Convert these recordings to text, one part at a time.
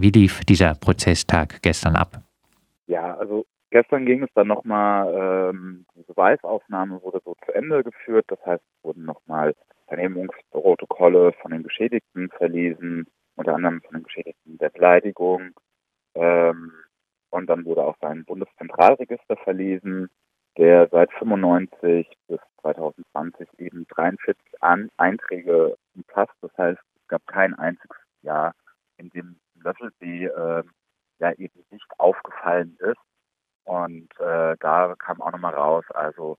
wie lief dieser Prozesstag gestern ab? Ja, also gestern ging es dann nochmal, ähm, die Beweisaufnahme wurde so zu Ende geführt. Das heißt, es wurden nochmal Vernehmungsprotokolle von den Geschädigten verlesen, unter anderem von den Geschädigten der Beleidigung. Ähm, und dann wurde auch sein Bundeszentralregister verlesen, der seit 95 bis 2020 eben 43 An Einträge umfasst. Das heißt, es gab kein einziges Jahr, in dem Löffelsee äh, ja eben nicht aufgefallen ist. Und äh, da kam auch nochmal raus, also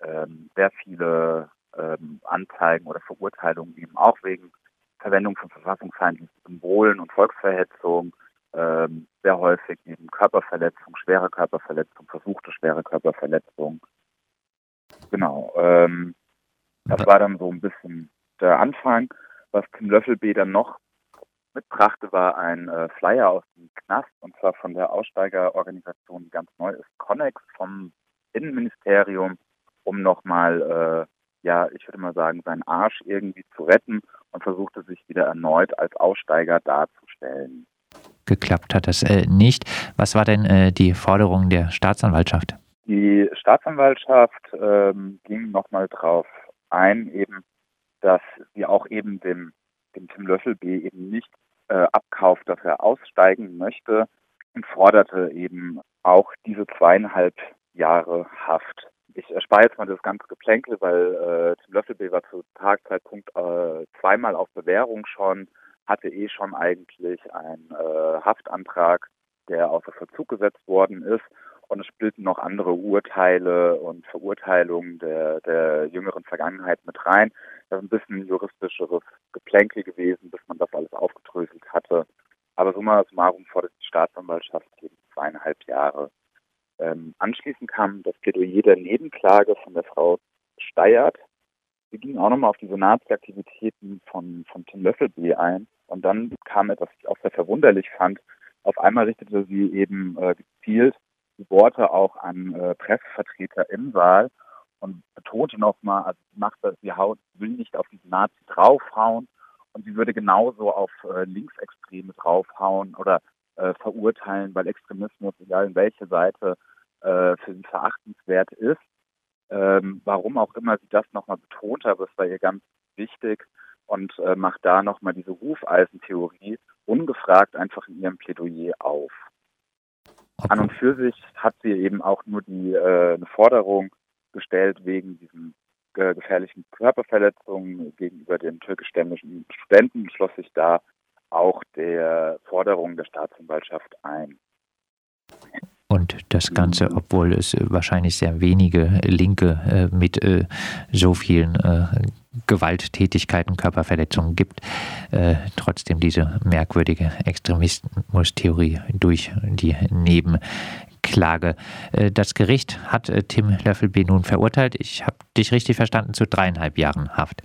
ähm, sehr viele ähm, Anzeigen oder Verurteilungen eben auch wegen Verwendung von verfassungsfeindlichen Symbolen und Volksverhetzung, ähm, sehr häufig eben Körperverletzung, schwere Körperverletzung, versuchte schwere Körperverletzung. Genau. Ähm, das war dann so ein bisschen der Anfang. Was Tim Löffelb dann noch mitbrachte, war ein äh, Flyer aus dem Knast und zwar von der Aussteigerorganisation, die ganz neu ist, Connex vom Innenministerium, um nochmal, äh, ja, ich würde mal sagen, seinen Arsch irgendwie zu retten und versuchte sich wieder erneut als Aussteiger darzustellen. Geklappt hat das äh, nicht. Was war denn äh, die Forderung der Staatsanwaltschaft? Die Staatsanwaltschaft ähm, ging nochmal drauf ein, eben, dass sie auch eben dem, dem Tim Löffel B eben nicht äh, abkauft, dass er aussteigen möchte und forderte eben auch diese zweieinhalb Jahre Haft. Ich erspare jetzt mal das ganze Geplänkel, weil äh, Tim Löffelby war zu Tagzeitpunkt äh, zweimal auf Bewährung schon, hatte eh schon eigentlich einen äh, Haftantrag, der außer Verzug gesetzt worden ist. Und es spielten noch andere Urteile und Verurteilungen der, der jüngeren Vergangenheit mit rein. Das ist ein bisschen juristischeres Geplänkel gewesen, bis man das alles hatte. Aber summa summarum fordert die Staatsanwaltschaft eben zweieinhalb Jahre. Ähm, anschließend kam das Plädoyer der Nebenklage von der Frau Steyert. Sie ging auch nochmal auf die Senatsaktivitäten von, von Tim Löffelby ein. Und dann kam etwas, was ich auch sehr verwunderlich fand. Auf einmal richtete sie eben äh, gezielt die Worte auch an äh, Pressevertreter im Saal und betonte nochmal, also sie macht das, sie haut, will nicht auf diesen Nazi draufhauen und sie würde genauso auf äh, Linksextreme draufhauen oder äh, verurteilen, weil Extremismus, egal in welche Seite, äh, für sie verachtenswert ist. Ähm, warum auch immer sie das nochmal betont hat, das war ihr ganz wichtig und äh, macht da nochmal diese Hufeisentheorie ungefragt einfach in ihrem Plädoyer auf. An und für sich hat sie eben auch nur die äh, eine Forderung gestellt wegen diesen äh, gefährlichen Körperverletzungen gegenüber den türkischstämmigen Studenten, schloss sich da auch der Forderung der Staatsanwaltschaft ein. Und das Ganze, mhm. obwohl es wahrscheinlich sehr wenige Linke äh, mit äh, so vielen äh, Gewalttätigkeiten, Körperverletzungen gibt, äh, trotzdem diese merkwürdige Extremismustheorie durch die Nebenklage. Äh, das Gericht hat äh, Tim Löffelby nun verurteilt. Ich habe dich richtig verstanden, zu dreieinhalb Jahren Haft.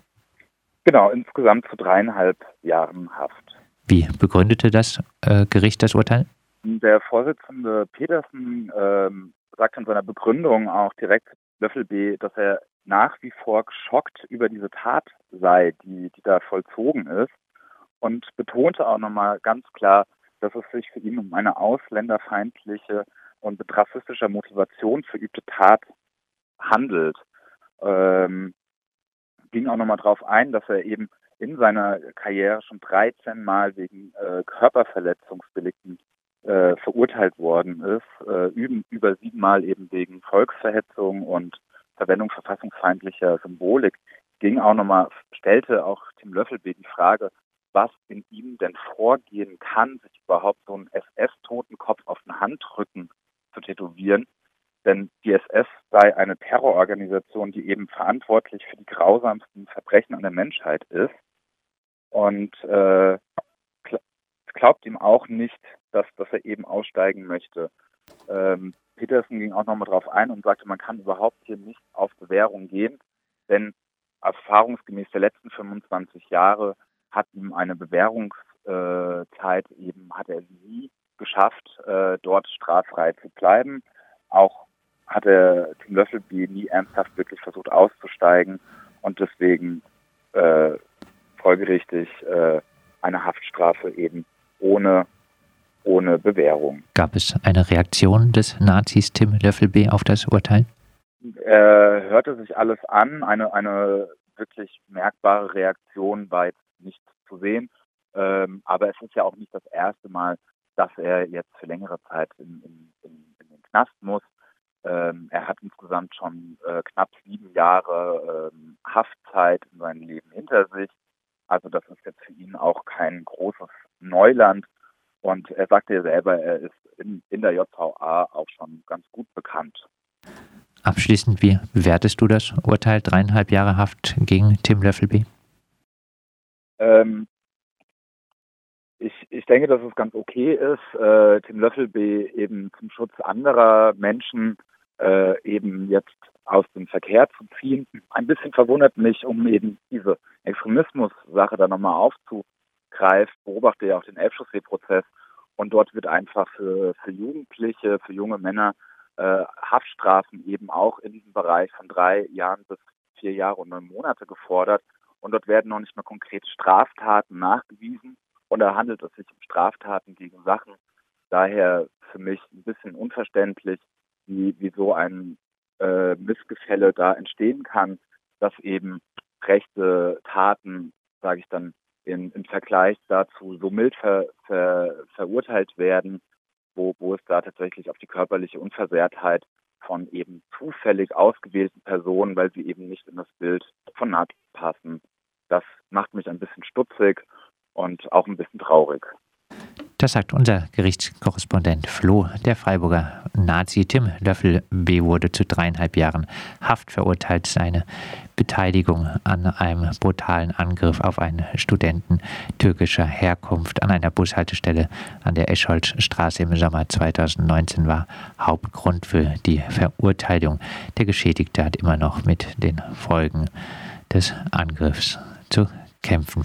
Genau, insgesamt zu dreieinhalb Jahren Haft. Wie begründete das Gericht das Urteil? Der Vorsitzende Petersen ähm, sagt in seiner Begründung auch direkt Löffel B, dass er nach wie vor geschockt über diese Tat sei, die, die da vollzogen ist und betonte auch nochmal ganz klar, dass es sich für ihn um eine ausländerfeindliche und mit rassistischer Motivation verübte Tat handelt. Ähm, ging auch nochmal darauf ein, dass er eben in seiner Karriere schon 13 Mal wegen äh, Körperverletzungsdelikten äh, verurteilt worden ist, äh, über siebenmal eben wegen Volksverhetzung und Verwendung verfassungsfeindlicher Symbolik, ging auch nochmal, stellte auch Tim Löffelbe die Frage, was in ihm denn vorgehen kann, sich überhaupt so einen SS-Totenkopf auf den Handrücken zu tätowieren. Denn die SS sei eine Terrororganisation, die eben verantwortlich für die grausamsten Verbrechen an der Menschheit ist. Und äh, glaubt ihm auch nicht, dass, dass er eben aussteigen möchte. Ähm, Peterson ging auch nochmal drauf ein und sagte, man kann überhaupt hier nicht auf Bewährung gehen, denn erfahrungsgemäß der letzten 25 Jahre hat ihm eine Bewährungszeit eben, hat er nie geschafft, äh, dort straffrei zu bleiben. Auch hat er Tim Löffelby nie ernsthaft wirklich versucht auszusteigen und deswegen äh, folgerichtig äh, eine Haftstrafe eben ohne ohne Bewährung. Gab es eine Reaktion des Nazis Tim Löffelb auf das Urteil? Er hörte sich alles an. Eine, eine wirklich merkbare Reaktion war jetzt nicht zu sehen. Ähm, aber es ist ja auch nicht das erste Mal, dass er jetzt für längere Zeit in, in, in, in den Knast muss. Ähm, er hat insgesamt schon äh, knapp sieben Jahre ähm, Haftzeit in seinem Leben hinter sich. Also das ist jetzt für ihn auch kein großes Neuland. Und er sagte ja selber, er ist in, in der JVA auch schon ganz gut bekannt. Abschließend, wie bewertest du das Urteil dreieinhalb Jahre Haft gegen Tim Löffelby? Ähm, ich, ich denke, dass es ganz okay ist, äh, Tim Löffelby eben zum Schutz anderer Menschen äh, eben jetzt aus dem Verkehr zu ziehen. Ein bisschen verwundert mich, um eben diese Extremismus-Sache da nochmal aufzugreifen, beobachte ja auch den Elbchaussee-Prozess und dort wird einfach für, für Jugendliche, für junge Männer äh, Haftstrafen eben auch in diesem Bereich von drei Jahren bis vier Jahre und neun Monate gefordert. Und dort werden noch nicht mal konkrete Straftaten nachgewiesen. Und da handelt es sich um Straftaten gegen Sachen. Daher für mich ein bisschen unverständlich, wie, wie so ein äh, Missgefälle da entstehen kann, dass eben rechte Taten, sage ich dann, in, im Vergleich dazu so mild ver, ver, verurteilt werden, wo, wo es da tatsächlich auf die körperliche Unversehrtheit von eben zufällig ausgewählten Personen, weil sie eben nicht in das Bild von Nazis passen. Das macht mich ein bisschen stutzig und auch ein bisschen traurig. Das sagt unser Gerichtskorrespondent Flo. Der Freiburger Nazi Tim Löffel B. wurde zu dreieinhalb Jahren Haft verurteilt. Seine Beteiligung an einem brutalen Angriff auf einen Studenten türkischer Herkunft an einer Bushaltestelle an der Escholzstraße im Sommer 2019 war Hauptgrund für die Verurteilung. Der Geschädigte hat immer noch mit den Folgen des Angriffs zu kämpfen.